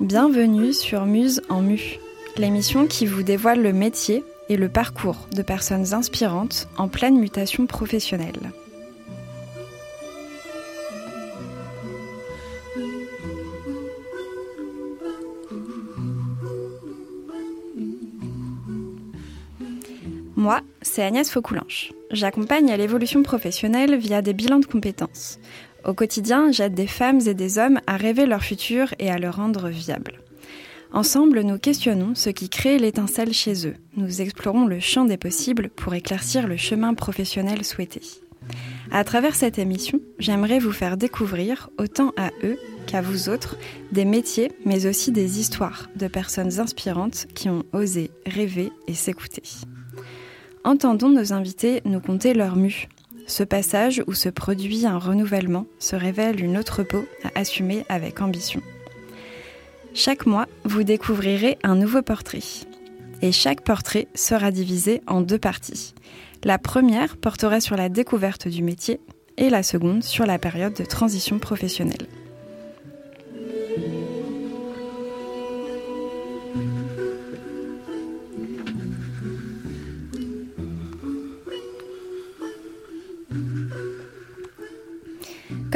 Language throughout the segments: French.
Bienvenue sur Muse en Mu, l'émission qui vous dévoile le métier et le parcours de personnes inspirantes en pleine mutation professionnelle. C'est Agnès Faucoulanche. J'accompagne à l'évolution professionnelle via des bilans de compétences. Au quotidien, j'aide des femmes et des hommes à rêver leur futur et à le rendre viable. Ensemble, nous questionnons ce qui crée l'étincelle chez eux. Nous explorons le champ des possibles pour éclaircir le chemin professionnel souhaité. À travers cette émission, j'aimerais vous faire découvrir, autant à eux qu'à vous autres, des métiers, mais aussi des histoires de personnes inspirantes qui ont osé rêver et s'écouter. Entendons nos invités nous conter leur mue. Ce passage où se produit un renouvellement se révèle une autre peau à assumer avec ambition. Chaque mois, vous découvrirez un nouveau portrait. Et chaque portrait sera divisé en deux parties. La première portera sur la découverte du métier et la seconde sur la période de transition professionnelle.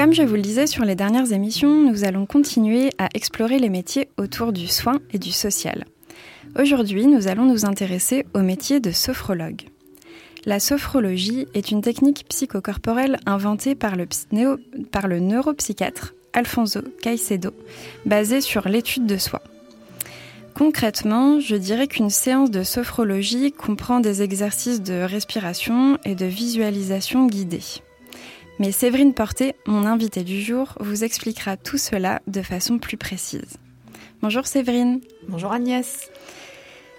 Comme je vous le disais sur les dernières émissions, nous allons continuer à explorer les métiers autour du soin et du social. Aujourd'hui, nous allons nous intéresser au métier de sophrologue. La sophrologie est une technique psychocorporelle inventée par le, neuropsychiatre Alfonso Caicedo, basée sur l'étude de soi. Concrètement, je dirais qu'une séance de sophrologie comprend des exercices de respiration et de visualisation guidée. Mais Séverine Porté, mon invitée du jour, vous expliquera tout cela de façon plus précise. Bonjour Séverine. Bonjour Agnès.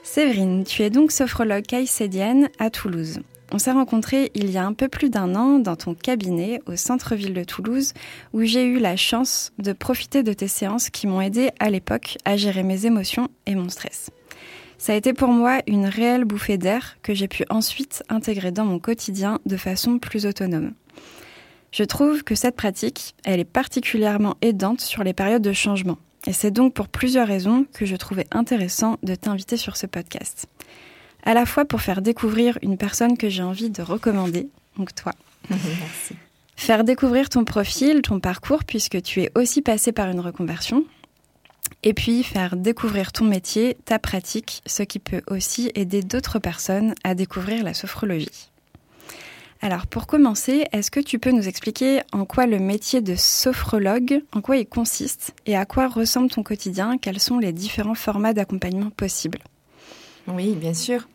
Séverine, tu es donc sophrologue caïcédienne à Toulouse. On s'est rencontrés il y a un peu plus d'un an dans ton cabinet au centre-ville de Toulouse où j'ai eu la chance de profiter de tes séances qui m'ont aidé à l'époque à gérer mes émotions et mon stress. Ça a été pour moi une réelle bouffée d'air que j'ai pu ensuite intégrer dans mon quotidien de façon plus autonome. Je trouve que cette pratique, elle est particulièrement aidante sur les périodes de changement. Et c'est donc pour plusieurs raisons que je trouvais intéressant de t'inviter sur ce podcast. À la fois pour faire découvrir une personne que j'ai envie de recommander, donc toi. Merci. Faire découvrir ton profil, ton parcours, puisque tu es aussi passé par une reconversion. Et puis faire découvrir ton métier, ta pratique, ce qui peut aussi aider d'autres personnes à découvrir la sophrologie. Alors pour commencer, est-ce que tu peux nous expliquer en quoi le métier de sophrologue, en quoi il consiste et à quoi ressemble ton quotidien? Quels sont les différents formats d'accompagnement possibles? Oui, bien sûr.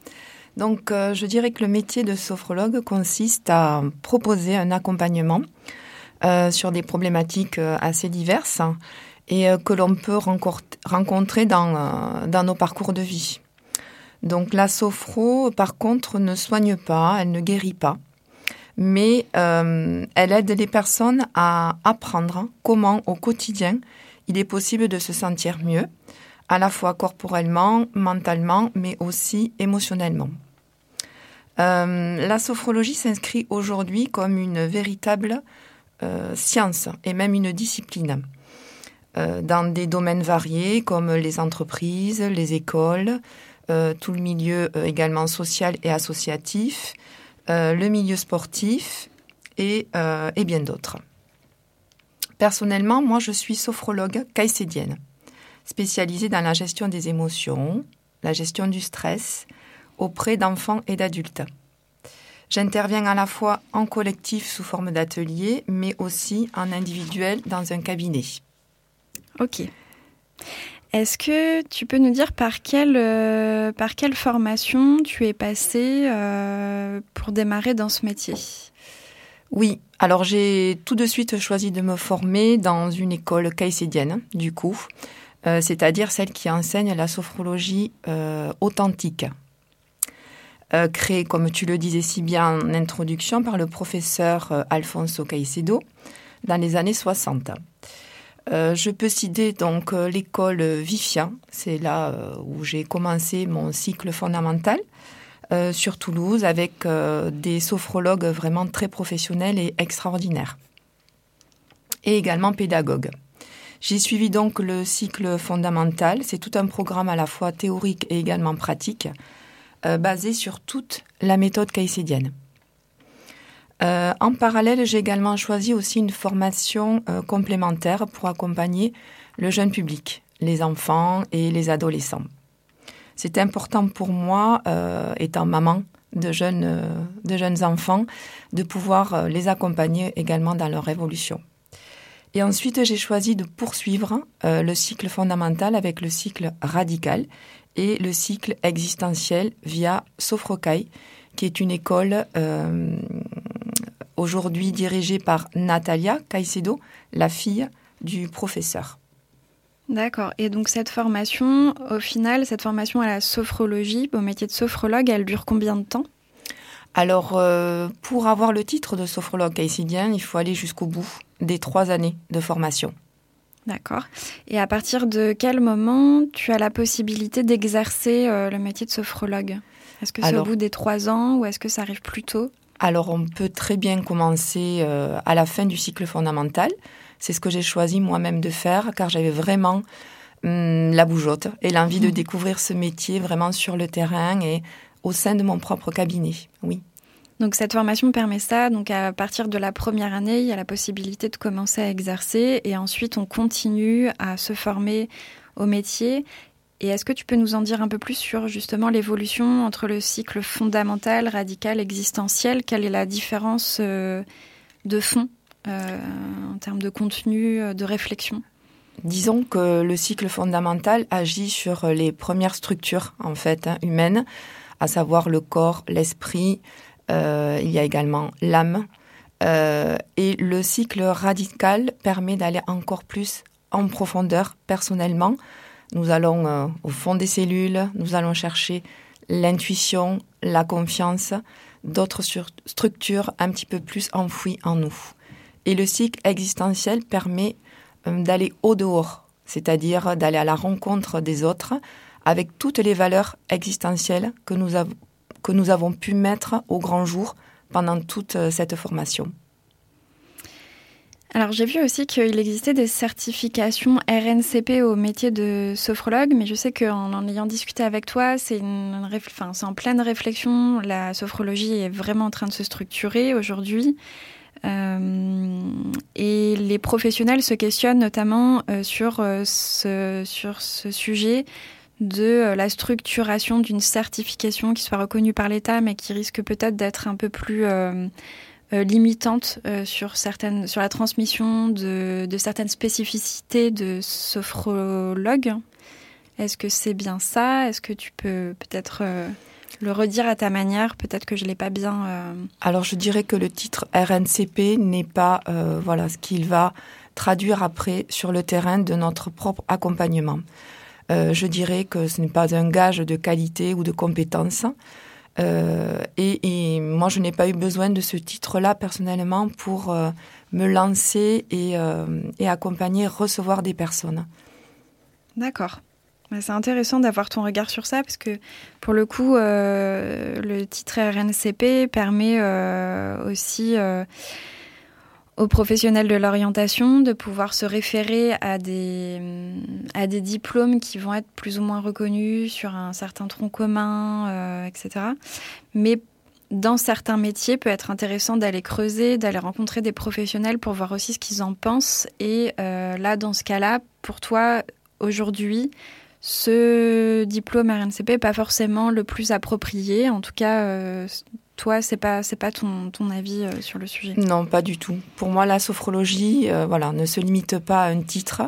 Donc euh, je dirais que le métier de sophrologue consiste à proposer un accompagnement euh, sur des problématiques euh, assez diverses et que l'on peut rencontrer dans, dans nos parcours de vie. Donc la sophro, par contre, ne soigne pas, elle ne guérit pas mais euh, elle aide les personnes à apprendre comment au quotidien il est possible de se sentir mieux, à la fois corporellement, mentalement, mais aussi émotionnellement. Euh, la sophrologie s'inscrit aujourd'hui comme une véritable euh, science et même une discipline dans des domaines variés comme les entreprises, les écoles, tout le milieu également social et associatif, le milieu sportif euh, et, bien d'autres. Personnellement, moi, je suis sophrologue caïcédienne, spécialisée dans la gestion des émotions, la gestion du stress auprès d'enfants et d'adultes. J'interviens à la fois en collectif sous forme d'atelier, mais aussi en individuel dans un cabinet. Ok. Est-ce que tu peux nous dire par quelle, euh, formation tu es passé euh, pour démarrer dans ce métier? Oui, alors j'ai tout de suite choisi de me former dans une école caïcédienne, du coup, euh, c'est-à-dire celle qui enseigne la sophrologie authentique. créée, comme tu le disais si bien en introduction, par le professeur Alfonso Caicedo dans les années 60. Je peux citer donc l'école Vifia, c'est là où j'ai commencé mon cycle fondamental sur Toulouse avec des sophrologues vraiment très professionnels et extraordinaires, et également pédagogues. J'ai suivi donc le cycle fondamental. C'est tout un programme à la fois théorique et également pratique, euh, basé sur toute la méthode caïcédienne. Euh, en parallèle, j'ai également choisi aussi une formation euh, complémentaire pour accompagner le jeune public, les enfants et les adolescents. C'est important pour moi, étant maman de jeunes, de jeunes enfants, de pouvoir les accompagner également dans leur évolution. Et ensuite, j'ai choisi de poursuivre euh, le cycle fondamental avec le cycle radical et le cycle existentiel via Sofrokai, qui est une école euh, aujourd'hui dirigée par Natalia Caicedo, la fille du professeur. D'accord. Et donc cette formation, au final, cette formation à la sophrologie, au métier de sophrologue, elle dure combien de temps? Alors, euh, pour avoir le titre de sophrologue caïcidien, il faut aller jusqu'au bout des trois années de formation. D'accord. Et à partir de quel moment tu as la possibilité d'exercer euh, le métier de sophrologue? Est-ce que c'est au bout des trois ans ou est-ce que ça arrive plus tôt? Alors, on peut très bien commencer euh, à la fin du cycle fondamental. C'est ce que j'ai choisi moi-même de faire car j'avais vraiment hum, la bougeotte et l'envie de mmh. découvrir ce métier vraiment sur le terrain et au sein de mon propre cabinet, oui. Donc cette formation permet ça. Donc à partir de la première année, il y a la possibilité de commencer à exercer et ensuite on continue à se former au métier. Et est-ce que tu peux nous en dire un peu plus sur justement l'évolution entre le cycle fondamental, radical, existentiel? Quelle est la différence euh, de fond euh, en termes de contenu, euh, de réflexion? Disons que le cycle fondamental agit sur les premières structures en fait hein, humaines à savoir le corps, l'esprit, il y a également l'âme. Et le cycle radical permet d'aller encore plus en profondeur personnellement. Nous allons euh, au fond des cellules, nous allons chercher l'intuition, la confiance, d'autres structures un petit peu plus enfouies en nous. Et le cycle existentiel permet d'aller au dehors, c'est-à-dire d'aller à la rencontre des autres, avec toutes les valeurs existentielles que nous, que nous avons pu mettre au grand jour pendant toute euh, cette formation. Alors j'ai vu aussi qu'il existait des certifications RNCP au métier de sophrologue, mais je sais qu'en en ayant discuté avec toi, c'est en pleine réflexion. La sophrologie est vraiment en train de se structurer aujourd'hui. Euh, et les professionnels se questionnent notamment euh, sur, ce, sur ce sujet de euh, la structuration d'une certification qui soit reconnue par l'État, mais qui risque peut-être d'être un peu plus euh, euh, limitante sur, certaines, sur la transmission de, certaines spécificités de sophrologue. Est-ce que c'est bien ça? Est-ce que tu peux peut-être le redire à ta manière? Peut-être que je l'ai pas bien. Alors, je dirais que le titre RNCP n'est pas voilà, ce qu'il va traduire après sur le terrain de notre propre accompagnement. Euh, je dirais que ce n'est pas un gage de qualité ou de compétence. Euh, et, moi, je n'ai pas eu besoin de ce titre-là personnellement pour euh, me lancer et, et, accompagner, recevoir des personnes. D'accord. C'est intéressant d'avoir ton regard sur ça parce que pour le coup, le titre RNCP permet aussi aux professionnels de l'orientation de pouvoir se référer à des, à des diplômes qui vont être plus ou moins reconnus sur un certain tronc commun, euh, etc. Mais dans certains métiers, peut être intéressant d'aller creuser, d'aller rencontrer des professionnels pour voir aussi ce qu'ils en pensent. Et euh, là, dans ce cas-là, pour toi, aujourd'hui, ce diplôme RNCP n'est pas forcément le plus approprié. En tout cas, euh, toi, c'est pas pas ton, avis euh, sur le sujet? Non, pas du tout. Pour moi, la sophrologie, euh, voilà, ne se limite pas à un titre,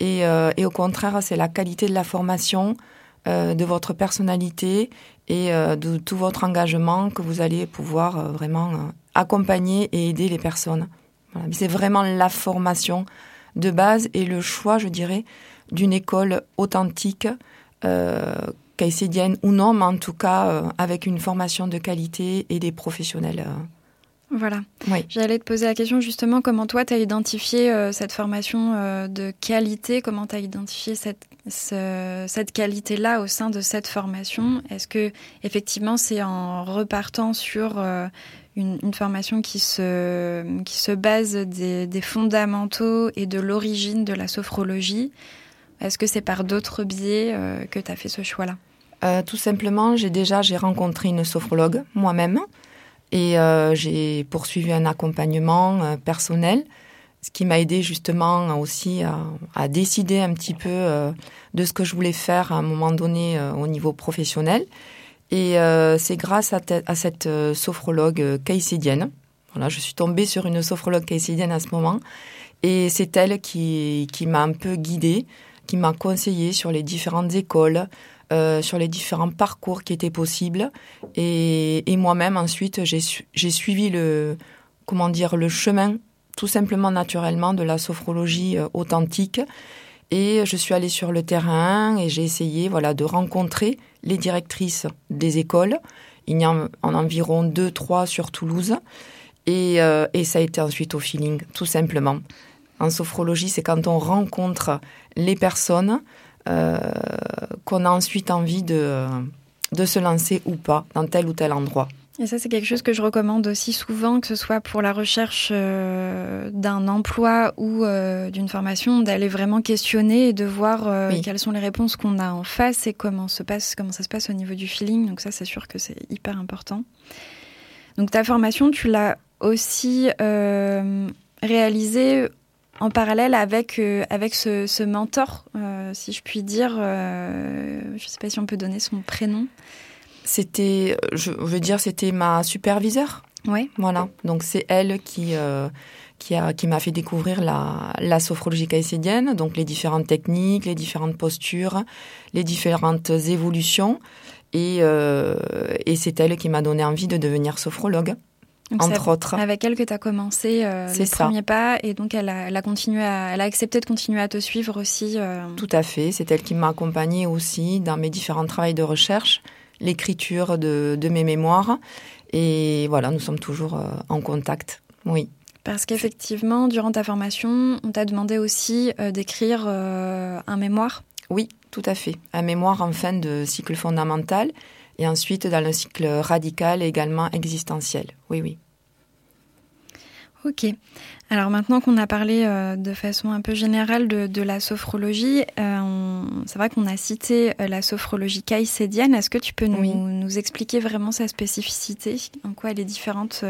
et, euh, et au contraire, c'est la qualité de la formation, de votre personnalité et de tout votre engagement que vous allez pouvoir vraiment accompagner et aider les personnes. C'est vraiment la formation de base et le choix, je dirais, d'une école authentique caïcédienne ou non, mais en tout cas euh, avec une formation de qualité et des professionnels. Voilà. Oui. J'allais te poser la question justement comment toi tu as identifié euh, cette formation euh, de qualité, comment tu as identifié cette, ce- cette qualité-là au sein de cette formation? Est-ce que effectivement c'est en repartant sur euh, une, une formation qui se, qui se base des, des fondamentaux et de l'origine de la sophrologie Est-ce que c'est par d'autres biais euh, que tu as fait ce choix-là? Euh, tout simplement, j'ai déjà j'ai rencontré une sophrologue moi-même et euh, j'ai poursuivi un accompagnement personnel, ce qui m'a aidé justement aussi à, décider un petit peu de ce que je voulais faire à un moment donné au niveau professionnel. Et c'est grâce à, te- à cette sophrologue caïcédienne. Voilà, je suis tombée sur une sophrologue caïcédienne à ce moment, et c'est elle qui, qui m'a un peu guidée, qui m'a conseillé sur les différentes écoles, euh, sur les différents parcours qui étaient possibles. Et, moi-même, ensuite, j'ai su- j'ai suivi le, comment dire, le chemin, tout simplement naturellement, de la sophrologie euh, authentique. Et je suis allée sur le terrain et j'ai essayé, voilà, de rencontrer les directrices des écoles. Il y en a en environ deux, trois sur Toulouse. Euh, et ça a été ensuite au feeling, tout simplement. En sophrologie, c'est quand on rencontre les personnes euh, qu'on a ensuite envie de, de se lancer ou pas dans tel ou tel endroit. Et ça, c'est quelque chose que je recommande aussi souvent, que ce soit pour la recherche euh, d'un emploi ou euh, d'une formation, d'aller vraiment questionner et de voir euh, Oui. quelles sont les réponses qu'on a en face et comment, se passe, comment ça se passe au niveau du feeling. Donc ça, c'est sûr que c'est hyper important. Donc ta formation, tu l'as aussi réalisée en parallèle avec, euh, avec ce, ce mentor, euh, si je puis dire. Euh, je ne sais pas si on peut donner son prénom. C'était, je veux dire, c'était ma superviseure. Ouais. Voilà. Donc c'est elle qui qui m'a fait découvrir la la sophrologie caïcédienne, donc les différentes techniques, les différentes postures, les différentes évolutions. Et, et c'est elle qui m'a donné envie de devenir sophrologue, Donc, entre autres. avec elle que tu as commencé euh, les ça. premiers pas et donc elle a, elle a continué à, elle a accepté de continuer à te suivre aussi. euh, Tout à fait. C'est elle qui m'a accompagnée aussi dans mes différents travaux de recherche, l'écriture de, de mes mémoires. Et voilà, nous sommes toujours euh, en contact. Oui. parce qu'effectivement, durant ta formation, on t'a demandé aussi euh, d'écrire un mémoire. Oui, tout à fait. Un mémoire en fin de cycle fondamental et ensuite dans le cycle radical et également existentiel. Oui, oui. Ok. Alors maintenant qu'on a parlé euh, de façon un peu générale de, de la sophrologie, euh, c'est vrai qu'on a cité euh, la sophrologie caïcédienne. Est-ce que tu peux nous, Oui. nous expliquer vraiment sa spécificité, en quoi elle est différente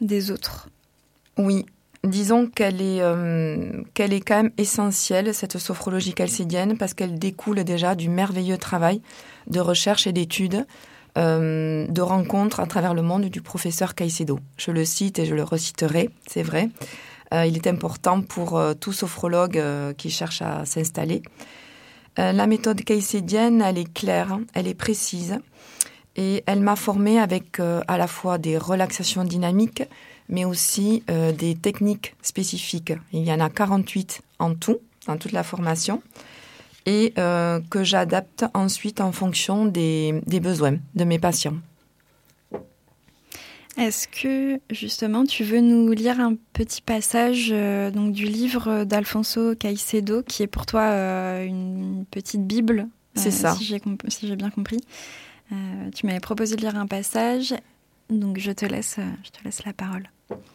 des autres? Oui, disons qu'elle est, euh, qu'elle est quand même essentielle, cette sophrologie calcédienne, parce qu'elle découle déjà du merveilleux travail de recherche et d'études, euh, de rencontres à travers le monde du professeur Caicedo. Je le cite et je le reciterai, c'est vrai. Euh, il est important pour tout sophrologue qui cherche à s'installer. La méthode caïcédienne, elle est claire, elle est précise, et elle m'a formée avec à la fois des relaxations dynamiques, mais aussi euh, des techniques spécifiques. Il y en a 48 en tout, dans toute la formation, et euh, que j'adapte ensuite en fonction des, des besoins de mes patients. Est-ce que justement tu veux nous lire un petit passage euh, donc du livre d'Alfonso Caicedo qui est pour toi euh, une petite bible C'est euh, ça. Si j'ai comp- si j'ai bien compris. Tu m'avais proposé de lire un passage, donc je te laisse, je te laisse la parole.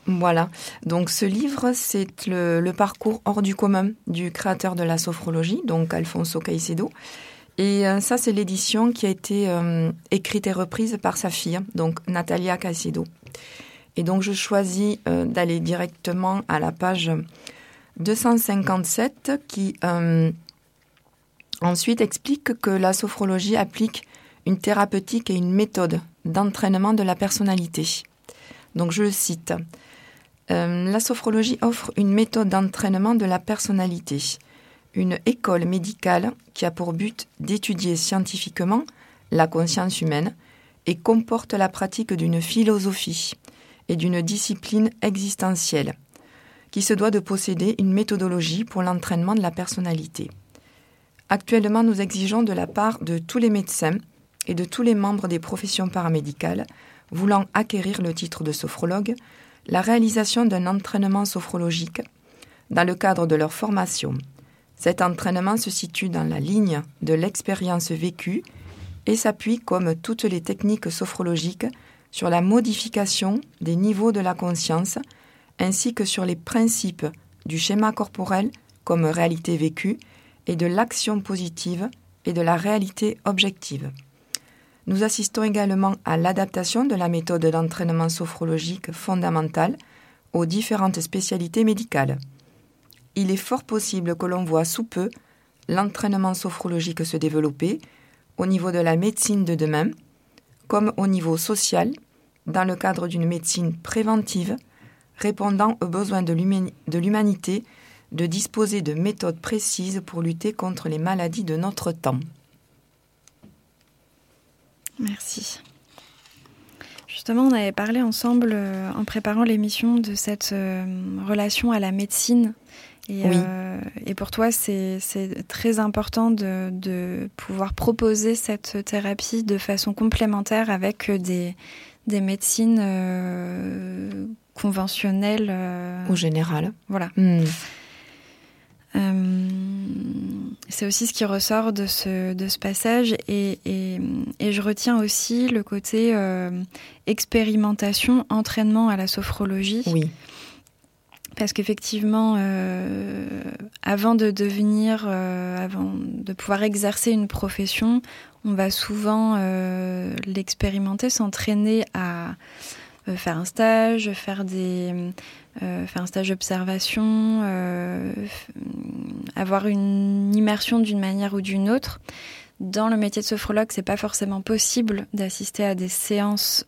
Voilà. Donc ce livre, c'est le, parcours hors du commun du créateur de la sophrologie, donc Alfonso Caicedo. Et euh, ça, c'est l'édition qui a été euh, écrite et reprise par sa fille, donc Natalia Caicedo. Et donc je choisis euh, d'aller directement à la page 257 qui ensuite explique que la sophrologie applique une thérapeutique et une méthode d'entraînement de la personnalité. Donc je le cite. Euh, la sophrologie offre une méthode d'entraînement de la personnalité, une école médicale qui a pour but d'étudier scientifiquement la conscience humaine et comporte la pratique d'une philosophie et d'une discipline existentielle qui se doit de posséder une méthodologie pour l'entraînement de la personnalité. Actuellement, nous exigeons de la part de tous les médecins et de tous les membres des professions paramédicales voulant acquérir le titre de sophrologue la réalisation d'un entraînement sophrologique dans le cadre de leur formation. Cet entraînement se situe dans la ligne de l'expérience vécue et s'appuie, comme toutes les techniques sophrologiques, sur la modification des niveaux de la conscience ainsi que sur les principes du schéma corporel comme réalité vécue et de l'action positive et de la réalité objective. Nous assistons également à l'adaptation de la méthode d'entraînement sophrologique fondamentale aux différentes spécialités médicales. Il est fort possible que l'on voit sous peu l'entraînement sophrologique se développer au niveau de la médecine de demain, comme au niveau social, dans le cadre d'une médecine préventive, répondant aux besoins de l'humanité de disposer de méthodes précises pour lutter contre les maladies de notre temps. Merci. Justement, on avait parlé ensemble euh, en préparant l'émission de cette euh, relation à la médecine. Et, euh, et pour toi, c'est très important de, de, pouvoir proposer cette thérapie de façon complémentaire avec des, des médecines conventionnelles. Ou générales. Voilà. Hmm. Euh, c'est aussi ce qui ressort de ce, de ce passage et, et, et je retiens aussi le côté euh, expérimentation, entraînement à la sophrologie. Oui. Parce qu'effectivement, euh, avant de devenir, euh, avant de pouvoir exercer une profession, on va souvent euh, l'expérimenter, s'entraîner à faire un stage, faire des euh, faire un stage d'observation, euh, avoir une immersion d'une manière ou d'une autre. Dans le métier de sophrologue, c'est pas forcément possible d'assister à des séances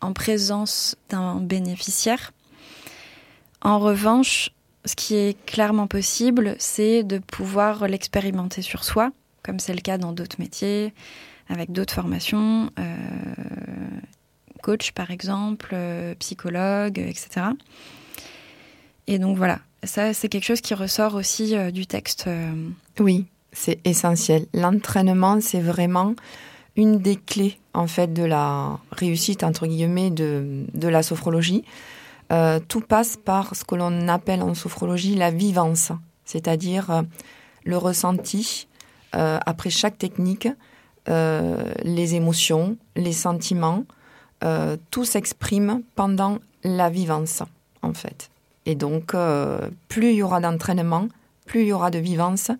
en présence d'un bénéficiaire. En revanche, ce qui est clairement possible, c'est de pouvoir l'expérimenter sur soi, comme c'est le cas dans d'autres métiers, avec d'autres formations, euh, coach par exemple, euh, psychologue, etc. Et donc voilà, ça c'est quelque chose qui ressort aussi euh, du texte. Euh. Oui, c'est essentiel. L'entraînement, c'est vraiment une des clés en fait de la réussite entre guillemets de, de la sophrologie. tout passe par ce que l'on appelle en sophrologie la vivance, c'est-à-dire le ressenti après chaque technique, les émotions, les sentiments, euh, tout s'exprime pendant la vivance, en fait. Et donc, euh, plus il y aura d'entraînement, plus il y aura de vivance,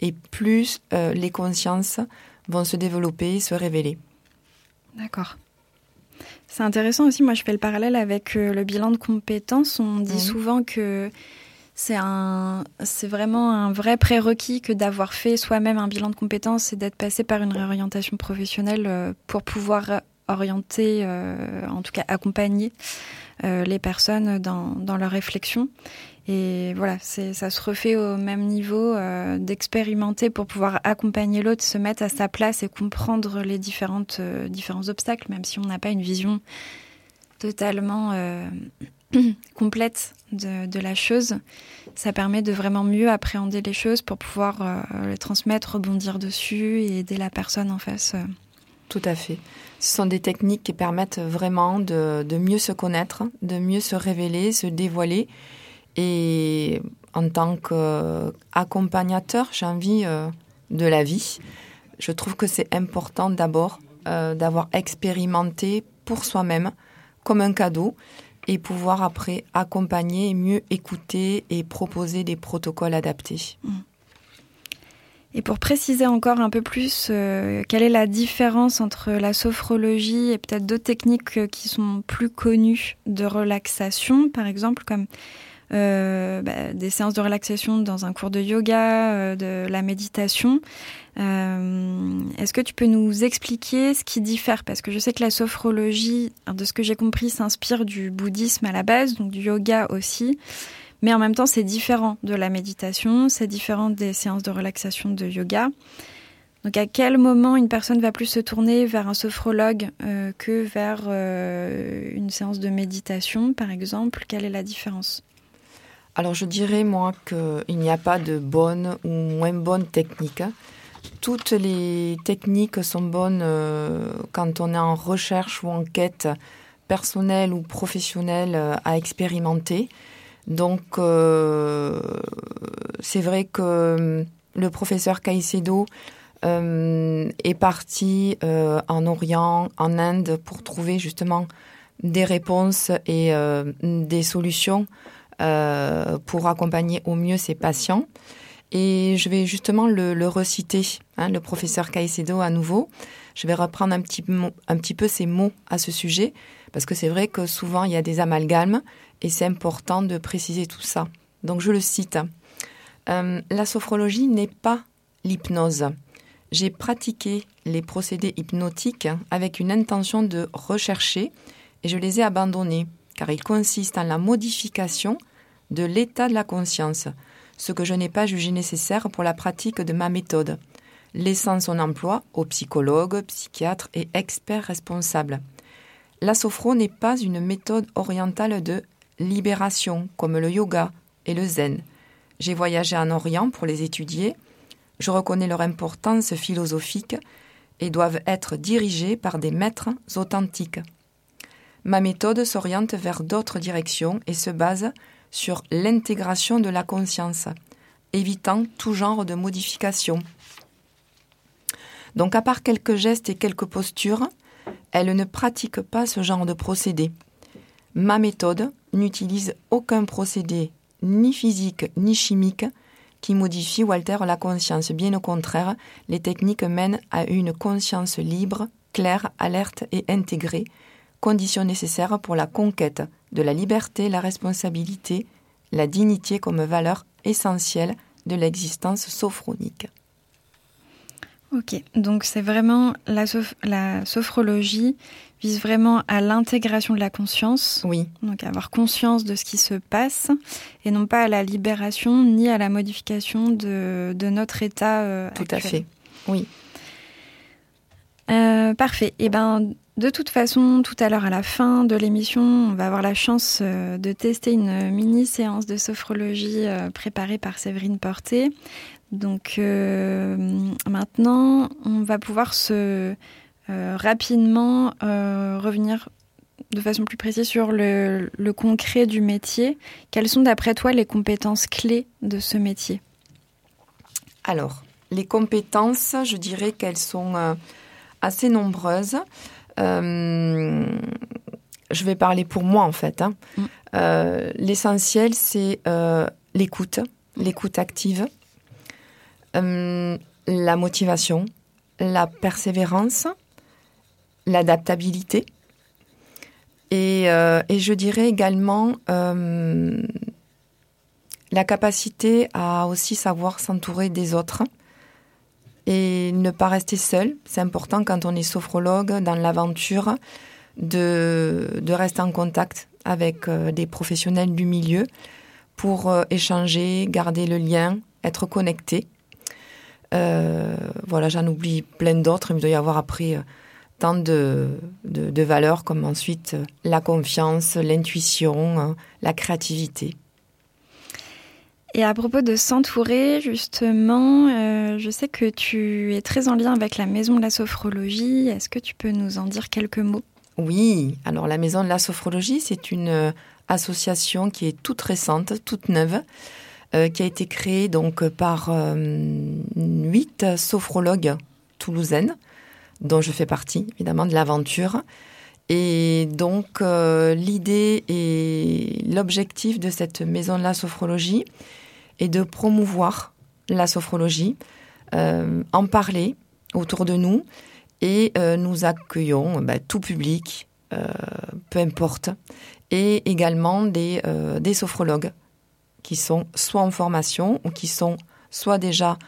et plus euh, les consciences vont se développer, se révéler. D'accord. C'est intéressant aussi, moi je fais le parallèle avec le bilan de compétences. On dit mhm. souvent que c'est un, c'est vraiment un vrai prérequis que d'avoir fait soi-même un bilan de compétences et d'être passé par une réorientation professionnelle pour pouvoir orienter, euh, en tout cas accompagner euh, les personnes dans, dans leur réflexion. Et voilà, ça se refait au même niveau euh, d'expérimenter pour pouvoir accompagner l'autre, se mettre à sa place et comprendre les différentes, différents obstacles, même si on n'a pas une vision totalement complète de, la chose. Ça permet de vraiment mieux appréhender les choses pour pouvoir les transmettre, rebondir dessus et aider la personne en face. Tout à fait. Ce sont des techniques qui permettent vraiment de, mieux se connaître, de mieux se révéler, se dévoiler. Et en tant qu'accompagnateur, j'ai envie euh, de la vie, je trouve que c'est important d'abord euh, d'avoir expérimenté pour soi-même comme un cadeau et pouvoir après accompagner, mieux écouter et proposer des protocoles adaptés. Mmh. Et pour préciser encore un peu plus, euh, quelle est la différence entre la sophrologie et peut-être d'autres techniques euh, qui sont plus connues de relaxation, par exemple, comme euh, bah, des séances de relaxation dans un cours de yoga, de la méditation. Est-ce que tu peux nous expliquer ce qui diffère? Parce que je sais que la sophrologie, de ce que j'ai compris, s'inspire du bouddhisme à la base, donc du yoga aussi. Mais en même temps, c'est différent de la méditation, c'est différent des séances de relaxation de yoga. Donc à quel moment une personne va plus se tourner vers un sophrologue euh, que vers euh, une séance de méditation, par exemple? Quelle est la différence? Alors je dirais moi qu'il n'y a pas de bonne ou moins bonne technique. toutes les techniques sont bonnes quand on est en recherche ou en quête personnelle ou professionnelle à expérimenter. Donc, c'est vrai que le professeur Caicedo euh, est parti euh, en Orient, en Inde, pour trouver justement des réponses et euh, des solutions pour accompagner au mieux ses patients. Et je vais justement le, reciter, hein, le professeur Caicedo à nouveau. Je vais reprendre un petit, un petit peu ses mots à ce sujet, parce que c'est vrai que souvent il y a des amalgames et c'est important de préciser tout ça. Donc je le cite. la sophrologie n'est pas l'hypnose. J'ai pratiqué les procédés hypnotiques avec une intention de rechercher et je les ai abandonnés car ils consistent en la modification de l'état de la conscience, ce que je n'ai pas jugé nécessaire pour la pratique de ma méthode, laissant son emploi aux psychologues, psychiatres et experts responsables. La sophro n'est pas une méthode orientale de libération comme le yoga et le zen. J'ai voyagé en Orient pour les étudier je reconnais leur importance philosophique et doivent être dirigés par des maîtres authentiques. Ma méthode s'oriente vers d'autres directions et se base sur l'intégration de la conscience, évitant tout genre de modification. Donc à part quelques gestes et quelques postures, elle ne pratique pas ce genre de procédé. Ma méthode n'utilise aucun procédé ni physique ni chimique qui modifie ou altère la conscience. Bien au contraire, les techniques mènent à une conscience libre, claire, alerte et intégrée, condition nécessaire pour la conquête de la liberté, la responsabilité, la dignité comme valeur essentielle de l'existence sophronique. Ok, donc c'est vraiment la, la sophrologie vise vraiment à l'intégration de la conscience. Oui. Donc avoir conscience de ce qui se passe et non pas à la libération ni à la modification de, notre état euh, Tout à fait. Oui. Euh, parfait. Et eh ben de toute façon, tout à l'heure à la fin de l'émission, on va avoir la chance euh, de tester une mini séance de sophrologie préparée par Séverine Porté. Donc maintenant, on va pouvoir se euh, rapidement euh, revenir de façon plus précise sur le, concret du métier. Quelles sont d'après toi les compétences clés de ce métier? Alors, les compétences, je dirais qu'elles sont euh, assez nombreuses. je vais parler pour moi en fait. Hein. Mm. L'essentiel, c'est l'écoute, l'écoute active, la motivation, la persévérance, l'adaptabilité. Et, euh, je dirais également euh, la capacité à aussi savoir s'entourer des autres et ne pas rester seul. C'est important quand on est sophrologue dans l'aventure de, rester en contact avec euh, des professionnels du milieu pour échanger, garder le lien, être connecté. Voilà, j'en oublie plein d'autres, il doit y avoir après tant de, de, valeurs comme ensuite la confiance, l'intuition, hein, la créativité. Et à propos de s'entourer, justement, euh, je sais que tu es très en lien avec la Maison de la Sophrologie. Est-ce que tu peux nous en dire quelques mots? Oui, alors la Maison de la Sophrologie, c'est une euh, association qui est toute récente, toute neuve, euh, qui a été créée donc par huit sophrologues toulousaines dont je fais partie, évidemment, de l'aventure. Et donc, euh, l'idée et l'objectif de cette maison de la sophrologie est de promouvoir la sophrologie, euh, en parler autour de nous, et euh, nous accueillons bah, tout public, peu importe, et également des, des sophrologues qui sont soit en formation ou qui sont soit déjà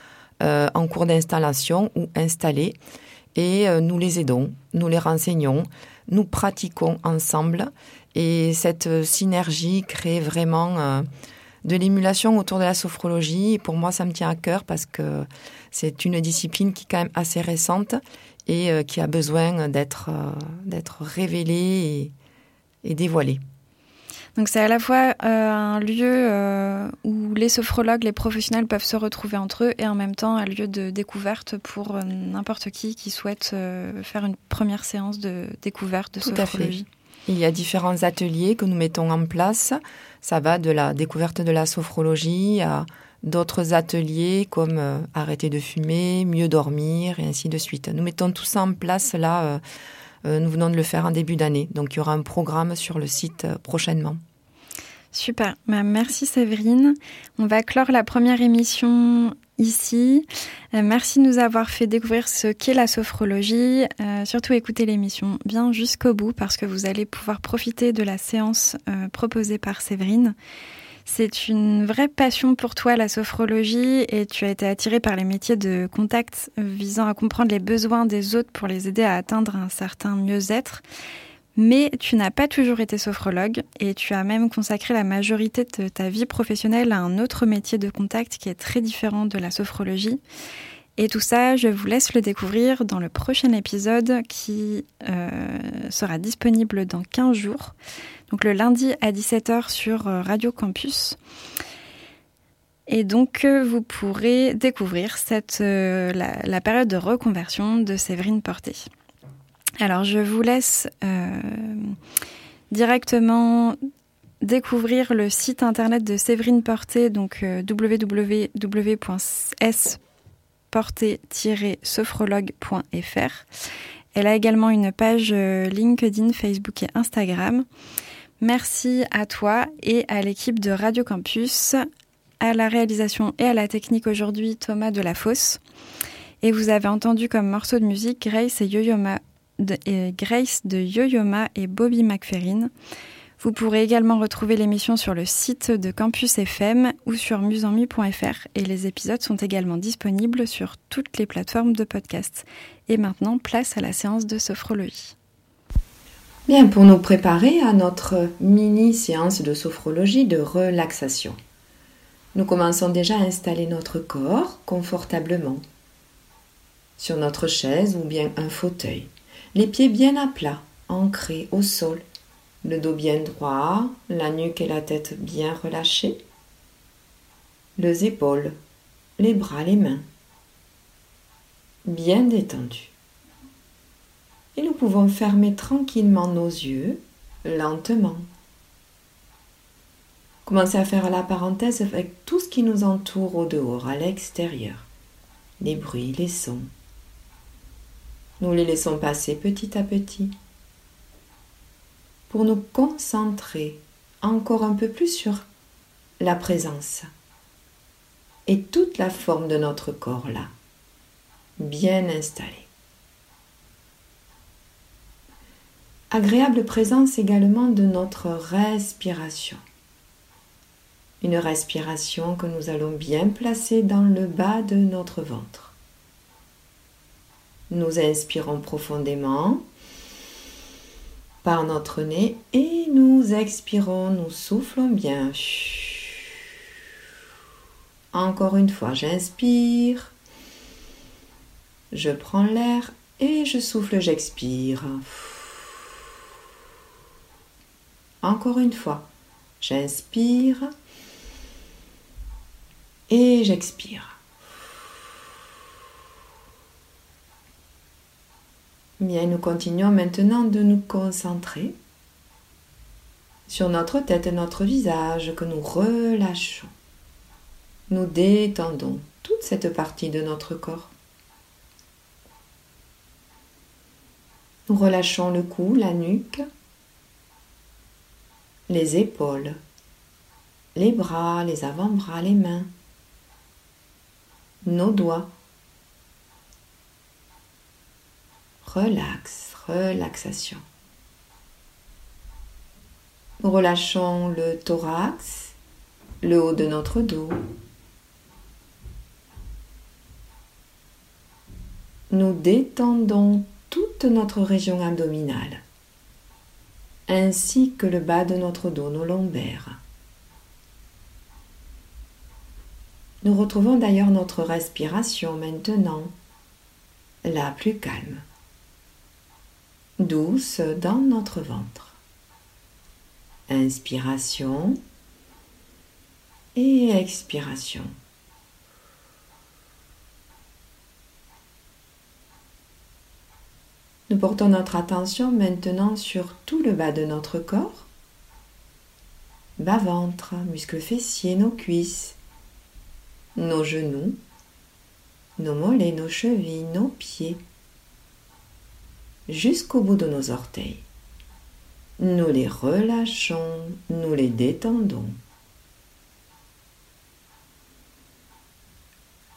en cours d'installation ou installés et euh, nous les aidons, nous les renseignons, nous pratiquons ensemble et cette euh, synergie crée vraiment euh, de l'émulation autour de la sophrologie. Et pour moi, ça me tient à cœur parce que c'est une discipline qui est quand même assez récente et qui a besoin d'être révélée et, dévoilée. Donc c'est à la fois euh, un lieu euh, où les sophrologues, les professionnels peuvent se retrouver entre eux et en même temps un lieu de découverte pour euh, n'importe qui qui souhaite faire une première séance de découverte de sophrologie. Il y a différents ateliers que nous mettons en place. Ça va de la découverte de la sophrologie à d'autres ateliers comme arrêter de fumer, mieux dormir et ainsi de suite. Nous mettons tout ça en place là nous venons de le faire en début d'année. Donc il y aura un programme sur le site euh, prochainement. Super, bah, merci Séverine. On va clore la première émission ici. Euh, merci de nous avoir fait découvrir ce qu'est la sophrologie. surtout écoutez l'émission bien jusqu'au bout parce que vous allez pouvoir profiter de la séance proposée par Séverine. C'est une vraie passion pour toi, la sophrologie, et tu as été attiré par les métiers de contact visant à comprendre les besoins des autres pour les aider à atteindre un certain mieux-être. Mais tu n'as pas toujours été sophrologue et tu as même consacré la majorité de ta vie professionnelle à un autre métier de contact qui est très différent de la sophrologie. Et tout ça, je vous laisse le découvrir dans le prochain épisode qui euh, sera disponible dans 15 jours. Donc le lundi à 17h sur euh, Radio Campus. Et donc euh, vous pourrez découvrir cette, la, période de reconversion de Séverine Porté. Alors je vous laisse directement découvrir le site internet de Séverine Porté, donc www.s porter-sophrologue.fr. Elle a également une page euh, LinkedIn, Facebook et Instagram. Merci à toi et à l'équipe de Radio Campus, à la réalisation et à la technique aujourd'hui Thomas de la Fosse. Et vous avez entendu comme morceau de musique Grace de, Grace de Yo-Yoma et Bobby McFerrin. Vous pourrez également retrouver l'émission sur le site de Campus FM ou sur musenmi.fr et les épisodes sont également disponibles sur toutes les plateformes de podcast. Et maintenant, place à la séance de sophrologie. Bien, pour nous préparer à notre mini séance de sophrologie de relaxation, nous commençons déjà à installer notre corps confortablement sur notre chaise ou bien un fauteuil, les pieds bien à plat, ancrés au sol le dos bien droit, la nuque et la tête bien relâchées, les épaules, les bras, les mains, bien détendus. Et nous pouvons fermer tranquillement nos yeux, lentement. Commencez à faire la parenthèse avec tout ce qui nous entoure au dehors, à l'extérieur. Les bruits, les sons. Nous les laissons passer petit à petit pour nous concentrer encore un peu plus sur la présence et toute la forme de notre corps là, bien installée. Agréable présence également de notre respiration. Une respiration que nous allons bien placer dans le bas de notre ventre. Nous inspirons profondément par notre nez et nous expirons, nous soufflons bien. Encore une fois, j'inspire, je prends l'air et je souffle, j'expire. Encore une fois, j'inspire et j'expire. Bien, nous continuons maintenant de nous concentrer sur notre tête et notre visage que nous relâchons. Nous détendons toute cette partie de notre corps. Nous relâchons le cou, la nuque, les épaules, les bras, les avant-bras, les mains, nos doigts, relax, relaxation. Nous relâchons le thorax, le haut de notre dos. Nous détendons toute notre région abdominale, ainsi que le bas de notre dos, nos lombaires. Nous retrouvons d'ailleurs notre respiration maintenant, la plus calme douce dans notre ventre. Inspiration et expiration. Nous portons notre attention maintenant sur tout le bas de notre corps, bas-ventre, muscles fessiers, nos cuisses, nos genoux, nos mollets, nos chevilles, nos pieds, jusqu'au bout de nos orteils. Nous les relâchons, nous les détendons.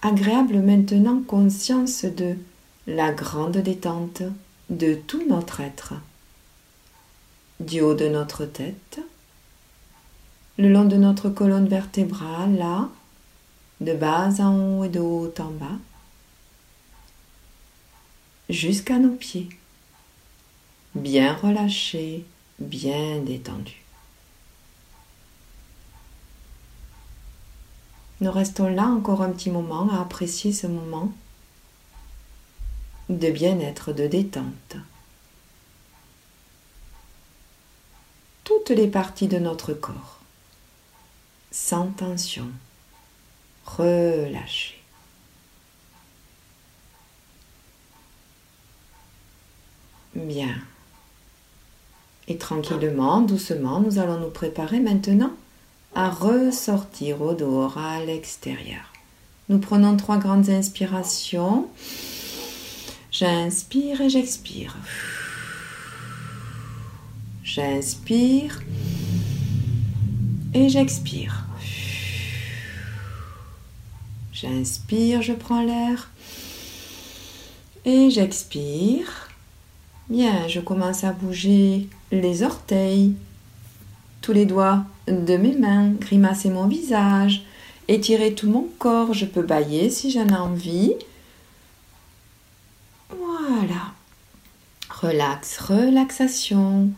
Agréable maintenant conscience de la grande détente de tout notre être, du haut de notre tête, le long de notre colonne vertébrale, là, de bas en haut et de haut en bas, jusqu'à nos pieds, bien relâchés, bien détendus. Nous restons là encore un petit moment à apprécier ce moment de bien-être, de détente. Toutes les parties de notre corps, sans tension, relâchées. Bien. Et tranquillement, doucement, nous allons nous préparer maintenant à ressortir au dehors, à l'extérieur. Nous prenons trois grandes inspirations. J'inspire et j'expire. J'inspire et j'expire. J'inspire, je prends l'air et j'expire. Bien, je commence à bouger les orteils, tous les doigts de mes mains, grimacer mon visage, étirer tout mon corps. Je peux bailler si j'en ai envie. Voilà. Relax, relaxation.